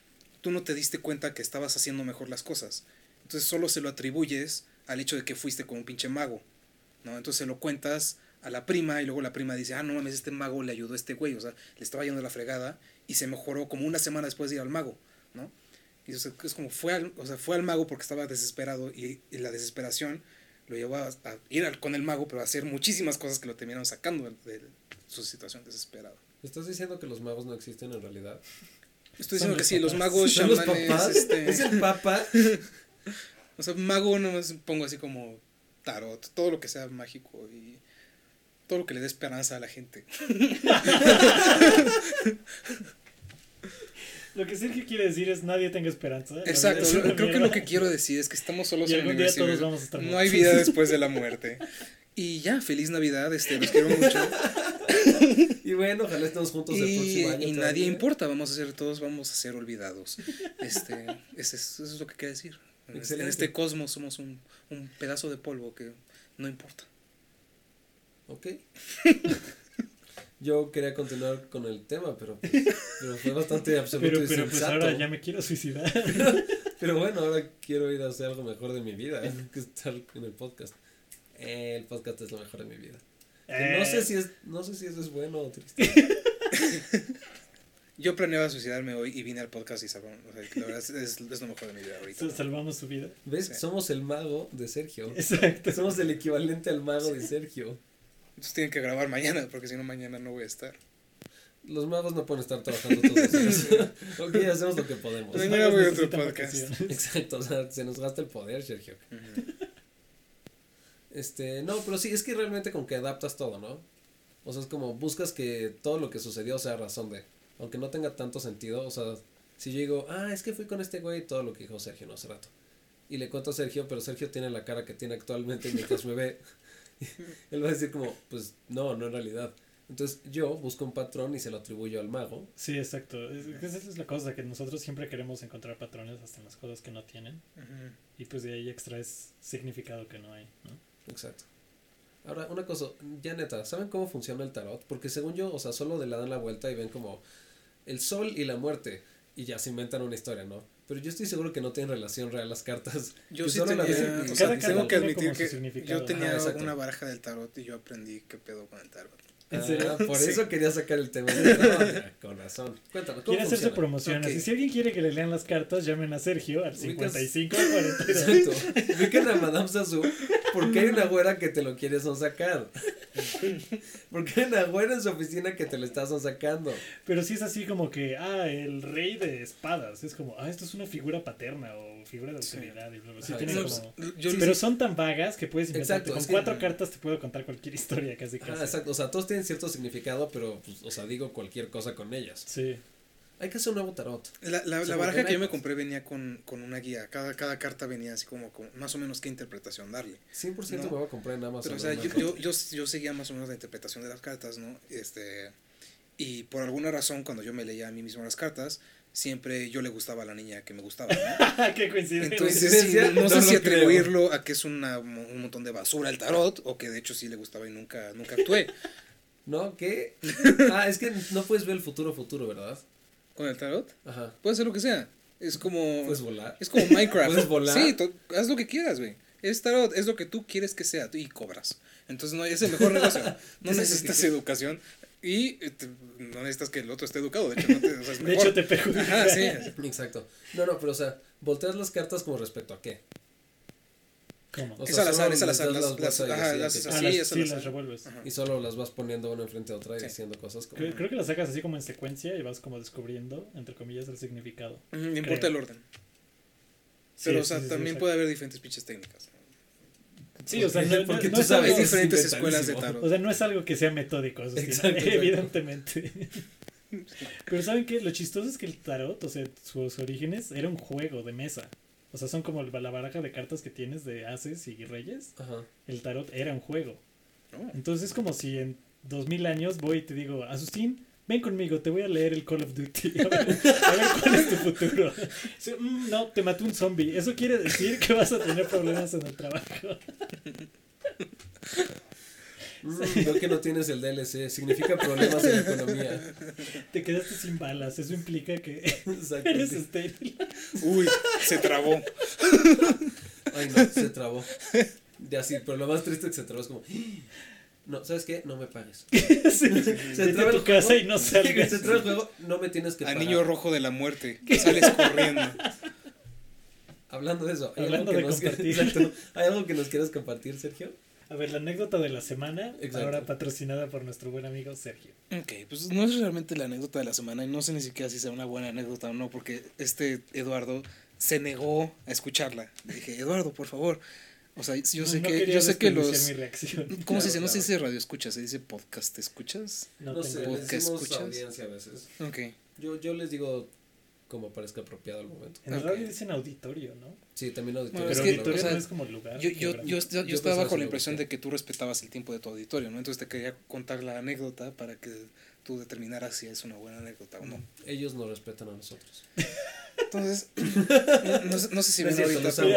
tú no te diste cuenta que estabas haciendo mejor las cosas. Entonces, solo se lo atribuyes al hecho de que fuiste con un pinche mago, ¿no? Entonces, se lo cuentas a la prima y luego la prima dice, ah, no mames, este mago le ayudó a este güey, o sea, le estaba yendo la fregada y se mejoró como una semana después de ir al mago, ¿no? Y o sea, es como fue al, o sea, fue al mago porque estaba desesperado y, y la desesperación lo llevó a, a ir al- con el mago, pero a hacer muchísimas cosas que lo terminaron sacando de, de su situación desesperada. ¿Estás diciendo que los magos no existen en realidad? Estoy diciendo que los sí, los magos, ¿Son los chamanes, papás? este, ¿Es el papa? o sea, mago nomás pongo así como tarot, todo lo que sea mágico y todo lo que le dé esperanza a la gente. Lo que Sergio quiere decir es nadie tenga esperanza. Exacto, es creo que lo que quiero decir es que estamos solos Y en el algún día universo. todos vamos a estar No hay vida después de la muerte. Y ya, feliz Navidad, este, los quiero mucho. Y bueno, ojalá estemos juntos el Y, próximo año. y nadie importa, vamos a ser todos, vamos a ser olvidados. Este, ese es- eso es lo que quería decir. En este- En este cosmos somos un, un pedazo de polvo que no importa. Ok. yo quería continuar con el tema, pero, pues, pero fue bastante absoluto Pero, y pero pues ahora ya me quiero suicidar. Pero bueno, ahora quiero ir a hacer algo mejor de mi vida que estar en el podcast. Eh, el podcast es lo mejor de mi vida. No sé Eh, si es, no sé si eso es bueno o triste. Yo planeaba suicidarme hoy y vine al podcast y salvaron. O sea, la verdad es, es, es lo mejor de mi vida ahorita. Salvamos su vida. ¿Ves? Sí. Somos el mago de Sergio. Exacto. Somos el equivalente al mago de Sergio. Entonces tienen que grabar mañana, porque si no, mañana no voy a estar. Los magos no pueden estar trabajando todos los días. ok, hacemos lo que podemos. Mañana voy a otro podcast. vacaciones. Exacto, o sea, se nos gasta el poder, Sergio. Este, no, pero sí, es que realmente como que adaptas todo, ¿no? O sea, es como buscas que todo lo que sucedió sea razón de, aunque no tenga tanto sentido, o sea, si yo digo, ah, es que fui con este güey, todo lo que dijo Sergio, no hace rato. Y le cuento a Sergio, pero Sergio tiene la cara que tiene actualmente mientras me ve. Él va a decir como, pues no, no en realidad. Entonces yo busco un patrón y se lo atribuyo al mago. Sí, exacto. Es- es- esa es la cosa, que nosotros siempre queremos encontrar patrones hasta en las cosas que no tienen. Y pues de ahí extraes significado que no hay, ¿no? Exacto. Ahora, una cosa, ya neta, ¿saben cómo funciona el tarot? Porque según yo, o sea, solo le dan la vuelta y ven como el sol y la muerte y ya se inventan una historia, ¿no? Pero yo estoy seguro que no tienen relación real las cartas. Yo que sí solo la tenía, y- o Cada sea, carta tengo que tiene admitir que significado. yo tenía Ajá, una baraja del tarot y yo aprendí qué pedo con el tarot. ¿En Ah, serio? por Sí. eso quería sacar el tema. No, ya, con razón. Cuéntame, ¿cómo Quiere hacer su funciona? promoción. Ok. Así, si alguien quiere que le lean las cartas, llamen a Sergio al Ubicas- 55 al 42. Exacto. Ubican a Madame Sassou porque hay una güera que te lo quiere sonsacar. Porque hay una güera en su oficina que te lo está sonsacando. Pero sí es así como que, ah, el rey de espadas. Es como, ah, esto es una figura paterna o figura de Sí. autoridad. y bla, bla. Sí Ajá, tiene exacto. como- Yo Sí, Pero son tan vagas que puedes inventarte. Exacto, Con que- cuatro cartas te puedo contar cualquier historia casi Ah, casi. exacto. O sea, todos tienen cierto significado, pero, pues, o sea, digo cualquier cosa con ellas. Sí. Hay que hacer un nuevo tarot. La, la, la baraja que yo me compré venía con, con una guía. Cada, cada carta venía así como, como más o menos qué interpretación darle. 100% No. me voy a comprar en Amazon. Pero, o sea, yo, yo, yo, yo seguía más o menos la interpretación de las cartas, ¿no? Este, y por alguna razón, cuando yo me leía a mí mismo las cartas, siempre yo le gustaba a la niña que me gustaba, ¿no? Qué coincidencia. Entonces, sí, no, No sé si lo creo. atribuirlo a que es una, un montón de basura el tarot, o que de hecho sí le gustaba y nunca, nunca actué ¿No? ¿Qué? Ah, es que no puedes ver el futuro futuro, ¿verdad? Con el tarot. Ajá. Puede ser lo que sea. Es como... Puedes volar. Es como Minecraft. ¿Puedes volar? Sí, haz lo que quieras, güey. Es tarot, es lo que tú quieres que sea y cobras. Entonces no es el mejor negocio. No necesitas educación y eh, te- no necesitas que el otro esté educado. De hecho, no te, o sea, es De hecho, te perjudica. Ajá, sí. Exacto. No, no, pero o sea, volteas las cartas como respecto a qué. ¿Cómo? Es al azar, es al azar. Las, las ajá, así, las haces así. Ah, las- sí, las revuelves. Ajá. Y solo las vas poniendo una enfrente a otra y Sí. diciendo cosas como. Creo, creo que las sacas así como en secuencia y vas como descubriendo, entre comillas, el significado. No importa el orden. Pero, sí, o sea, también puede haber diferentes pinches técnicas. Sí, o sea, no, no- Porque no tú es sabes, es diferentes escuelas de tarot. O sea, no es algo que sea metódico, eso Exacto, evidentemente. Pero ¿saben qué? Lo chistoso es que el tarot, o sea, sus orígenes, era un juego de mesa. O sea, son como la baraja de cartas que tienes de ases y reyes. Ajá. El tarot era un juego. Oh. Entonces es como si en dos mil años voy y te digo, Asustín, ven conmigo, te voy a leer el Call of Duty. A ver, a ver cuál es tu futuro. Sí, "Mm, no, te mató un zombie. Eso quiere decir que vas a tener problemas en el trabajo. Mm, veo que no tienes el DLC. Significa problemas en la economía. Te quedaste sin balas. Eso implica que eres estéril. Uy, se trabó. Ay, no, se trabó. Ya sí, pero lo más triste es que se trabó es como. No, ¿sabes qué? No me pagues. Sí. Se traba a tu el casa juego. y no salgas. Se traba el juego, no me tienes que A pagar. niño rojo de la muerte. Sales corriendo. Hablando de eso, ¿hay Hablando algo que de nos compartir. Exacto. ¿Hay algo que nos quieras compartir, Sergio? A ver, la anécdota de la semana, Exacto. ahora patrocinada por nuestro buen amigo Sergio. Ok, pues no es realmente la anécdota de la semana y no sé ni siquiera si sea una buena anécdota o no, porque este Eduardo se negó a escucharla. Le dije, Eduardo, por favor. O sea, yo No- sé no que, quería yo sé que los... mi reacción. ¿Cómo se dice? No se claro. dice radio escuchas, se dice podcast escuchas. No, No, sé, ¿Podcast escuchas? audiencia a veces. Ok. Yo, yo les digo como parezca apropiado al momento. En Ok. radio dicen auditorio, ¿no? Sí, también auditorio. Bueno, Pero es que, auditorio o sea, no es como lugar. Yo, yo, yo, geográfico. yo, Yo estaba bajo la impresión de que tú respetabas el tiempo de tu auditorio, ¿no? Entonces te quería contar la anécdota para que tú determinaras si es una buena anécdota o no. Ellos nos respetan a nosotros. Entonces, no, sé- no sé si No ven ahorita, los amo.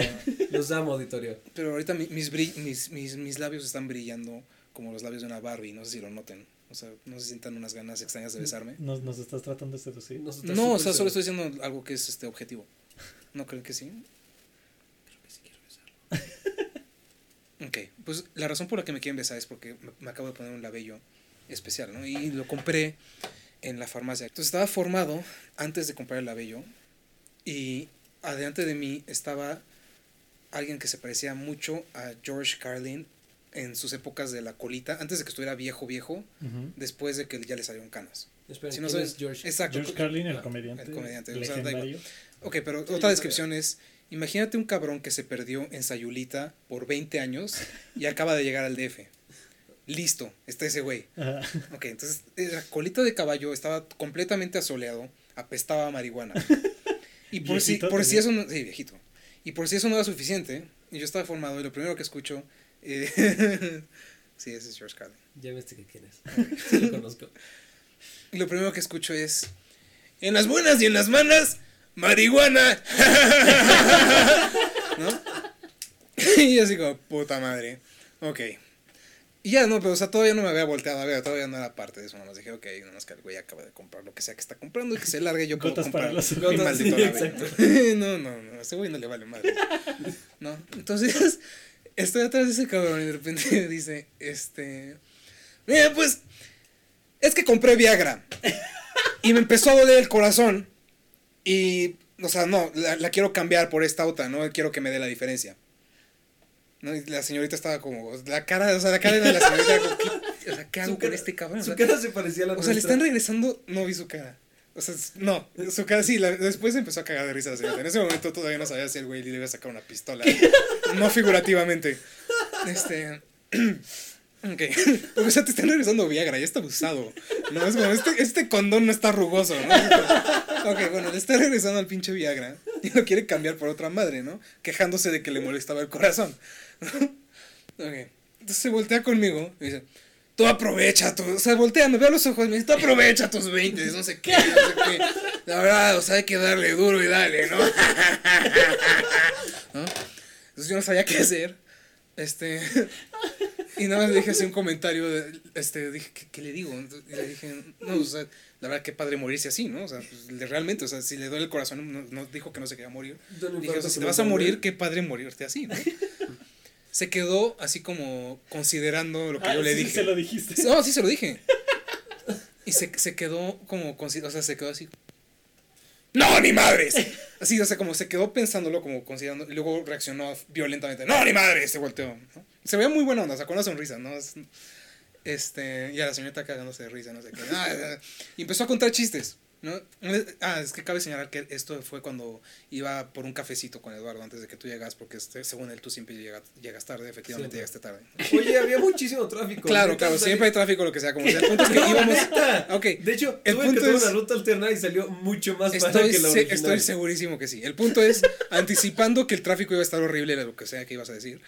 Los amo, auditorio. pero ahorita mi- mis, mis, mis, mis labios están brillando como los labios de una Barbie, no sé si lo noten. O sea, no se sientan unas ganas extrañas de besarme. ¿Nos, nos estás tratando de seducir? Nos está No, o sea, solo estoy diciendo algo que es este objetivo. ¿No creen que sí? Creo que sí quiero besarlo. Ok, pues la razón por la que me quieren besar es porque me, me acabo de poner un labello especial, ¿no? Y lo compré en la farmacia. Entonces estaba formado antes de comprar el labello y adelante de mí estaba alguien que se parecía mucho a George Carlin en sus épocas de la colita, antes de que estuviera viejo, viejo, después de que ya le salieron canas. Si no ¿quién sabes- es George? Exacto. George Carlin, el comediante. el comediante, o sea, da igual. Ok, pero Sí, otra descripción es, imagínate un cabrón que se perdió en Sayulita por 20 años y acaba de llegar al DF. Listo, está ese güey. Ajá. Ok, entonces era colita de caballo, estaba completamente asoleado, apestaba a marihuana. Y por si, por si eso no, sí, viejito. Y por si eso no era suficiente, y yo estaba formado y lo primero que escucho, eh, sí, ese es George Carlin. Ya viste que quién es. Sí lo conozco. Lo primero que escucho es, en las buenas y en las malas, marihuana. ¿No? Y yo así como, puta madre. Ok. Y ya no, pero o sea, todavía no me había volteado a ver, todavía no era parte de eso. Nomás dije, ok, nada más que el güey acaba de comprar lo que sea que está comprando y que se largue yo puedo Gotas para comprar. los maldito Sí, no, no, no, a ese güey no le vale madre. No, entonces estoy atrás de ese cabrón y de repente dice, este, mira, pues, es que compré Viagra y me empezó a doler el corazón y, o sea, no, la, la quiero cambiar por esta otra, no quiero que me dé la diferencia. ¿No? Y la señorita estaba como, la cara, o sea, la cara de la señorita, como, ¿qué, o sea, ¿qué hago con este cabrón? O Su sea, cara se parecía a la o sea, le nuestra. están regresando, no vi su cara. O sea, no, su cara sí, después empezó a cagar de risa. En ese momento todavía no sabía si el güey le iba a sacar una pistola. No figurativamente. Este. Ok. O sea, te están regresando Viagra, ya está abusado. No, es como, este, este condón no está rugoso, ¿no? Ok, bueno, le está regresando al pinche Viagra y lo quiere cambiar por otra madre, ¿no? Quejándose de que le molestaba el corazón. Ok. Entonces se voltea conmigo y dice, tú aprovecha, tú, o sea, voltea, me veo a los ojos y me dice, tú aprovecha tus 20, no sé qué, no sé qué. La verdad, o sea, hay que darle duro y dale, ¿no? ¿No? Entonces yo no sabía qué hacer. Este. Y nada más le dije así un comentario, de, este, dije, ¿qué, qué le digo? Y le dije, no, o sea, la verdad, qué padre morirse así, ¿no? O sea, pues, realmente, o sea, si le duele el corazón, no, no dijo que no se quería morir. Dije, o sea, si que te vas a morir, qué padre morirte así, ¿no? Se quedó así como considerando lo que Ah, yo le sí, dije. se lo dijiste. No, sí se lo dije. Y se, se quedó como, o sea, se quedó así. ¡No, ni madres! Así, o sea, como se quedó pensándolo, como considerando, y luego reaccionó violentamente. ¡No, ni madres! Se volteó. ¿no? Se veía muy buena onda, sacó una sonrisa, ¿no? Es- Este, y a la señorita cagándose de risa, no sé qué. Ah, y empezó a contar chistes, ¿no? Ah, es que cabe señalar que esto fue cuando iba por un cafecito con Eduardo antes de que tú llegas, porque este, según él tú siempre llegas, llegas tarde, efectivamente llegaste tarde. Oye, había muchísimo tráfico. Claro, claro, siempre hay tráfico, lo que sea, como sea. El punto es que No, íbamos. neta. Ok, De hecho, El tuve punto que tomar es- una ruta alterna y salió mucho más barata Estoy, que la se- original. estoy segurísimo que sí. El punto es, anticipando que el tráfico iba a estar horrible, lo que sea que ibas a decir,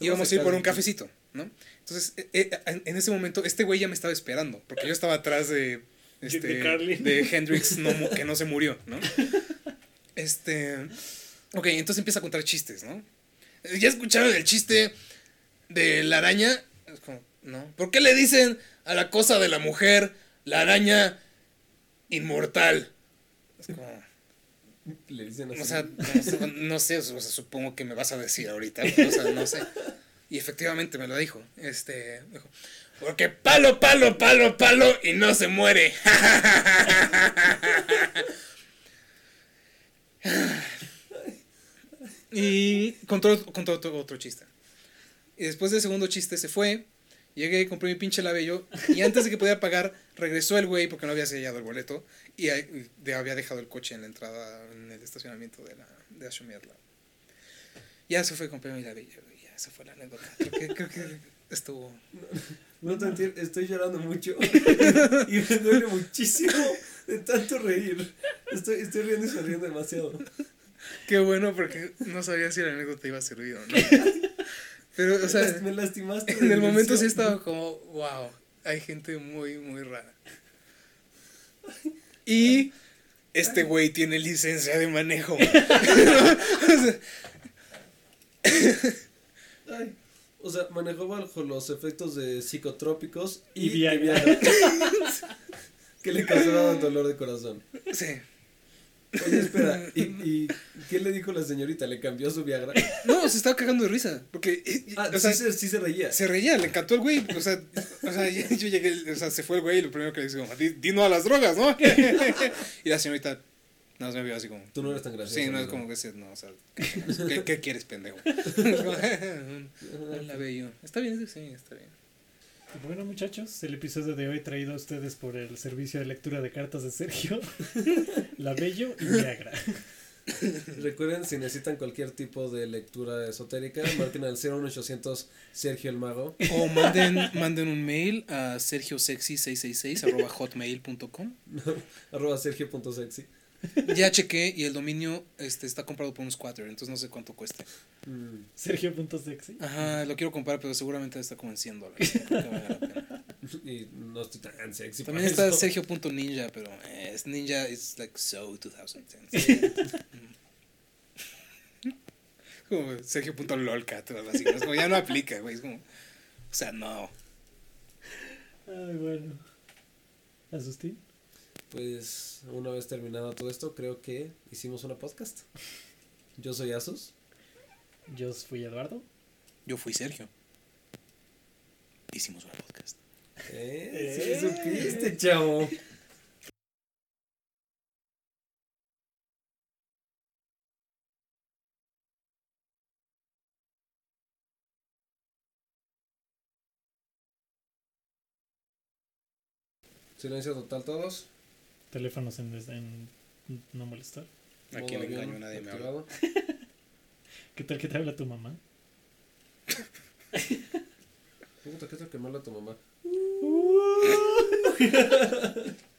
íbamos a ir por un cafecito, ¿no? Entonces, eh, eh, en ese momento, este güey ya me estaba esperando, porque yo estaba atrás de, este, De Carlin. de Hendrix no que no se murió, ¿no? Este, ok, entonces empieza a contar chistes, ¿no? ¿Ya escucharon el chiste de la araña? Es como, no. ¿Por qué le dicen a la cosa de la mujer la araña inmortal? Es como, Le dicen así. o sea, no, sé- no sé, o sea, supongo que me vas a decir ahorita, o sea, no sé. Y efectivamente me lo dijo. Este, dijo, porque palo, palo, palo, palo y no se muere. y contó, otro, chiste. Y después del segundo chiste se fue. Llegué, compré mi pinche labello. Y antes de que pudiera pagar, regresó el güey porque no había sellado el boleto. Y había dejado el coche en la entrada, en el estacionamiento de la de Ashumiatla. Ya se fue, compré mi labello. Ya, esa fue la anécdota. Creo que estuvo. No te entiendo, estoy llorando mucho. y me duele muchísimo de tanto reír. Estoy, estoy riendo y sonriendo demasiado. Qué bueno porque no sabía si la anécdota iba a servir o no. Pero, o sea, me lastimaste. en el momento sí estaba como, wow, hay gente muy, muy rara. Y este güey tiene licencia de manejo. Ay, O sea, manejó bajo los efectos de psicotrópicos y, Y Viagra. que le causaban dolor de corazón. Sí. Oye, espera, ¿y, ¿y qué le dijo la señorita? ¿Le cambió su Viagra? No, se estaba cagando de risa. Porque. eh, Ah, o sea, sí, se, sí se reía. se reía, le encantó el güey. O sea, o sea yo yo llegué, o sea, se fue el güey y lo primero que le dijo, di, di no a las drogas, ¿no? y la señorita, nada más me vio así como. Tú no eres tan gracioso. Sí, no es como que no, o sea, ¿qué, qué quieres, pendejo? la veo yo. Está bien, sí, está bien. Bueno, muchachos, el episodio de hoy traído a ustedes por el servicio de lectura de cartas de Sergio, La Bello y Viagra. Recuerden, si necesitan cualquier tipo de lectura esotérica, marquen al 01800 Sergio el Mago. O manden, manden un mail a sergiosexy666 arroba hotmail.com. arroba sergio.sexy. Ya chequé y el dominio este, está comprado por un squatter, entonces no sé cuánto cueste. Mm, Sergio.sexy. Ajá, lo quiero comprar, pero seguramente está como en 100 dólares. Vale y no estoy tan sexy. También está sergio.ninja, pero eh, es ninja is like so 2010. como sergio.lolcat o algo así. Es como ya no aplica, güey. Es como, o sea, no. Ay, bueno. ¿Asustín? Pues una vez terminado todo esto, creo que hicimos una podcast. Yo soy Asus. Yo fui Eduardo. Yo fui Sergio. Hicimos una podcast. Eh, sí supiste, chavo. Silencio total todos. Teléfonos en, en no molestar. Aquí avión engaño nadie me habla. activado. ¿Qué tal que te habla tu mamá? Puta, ¿qué tal que me habla tu mamá?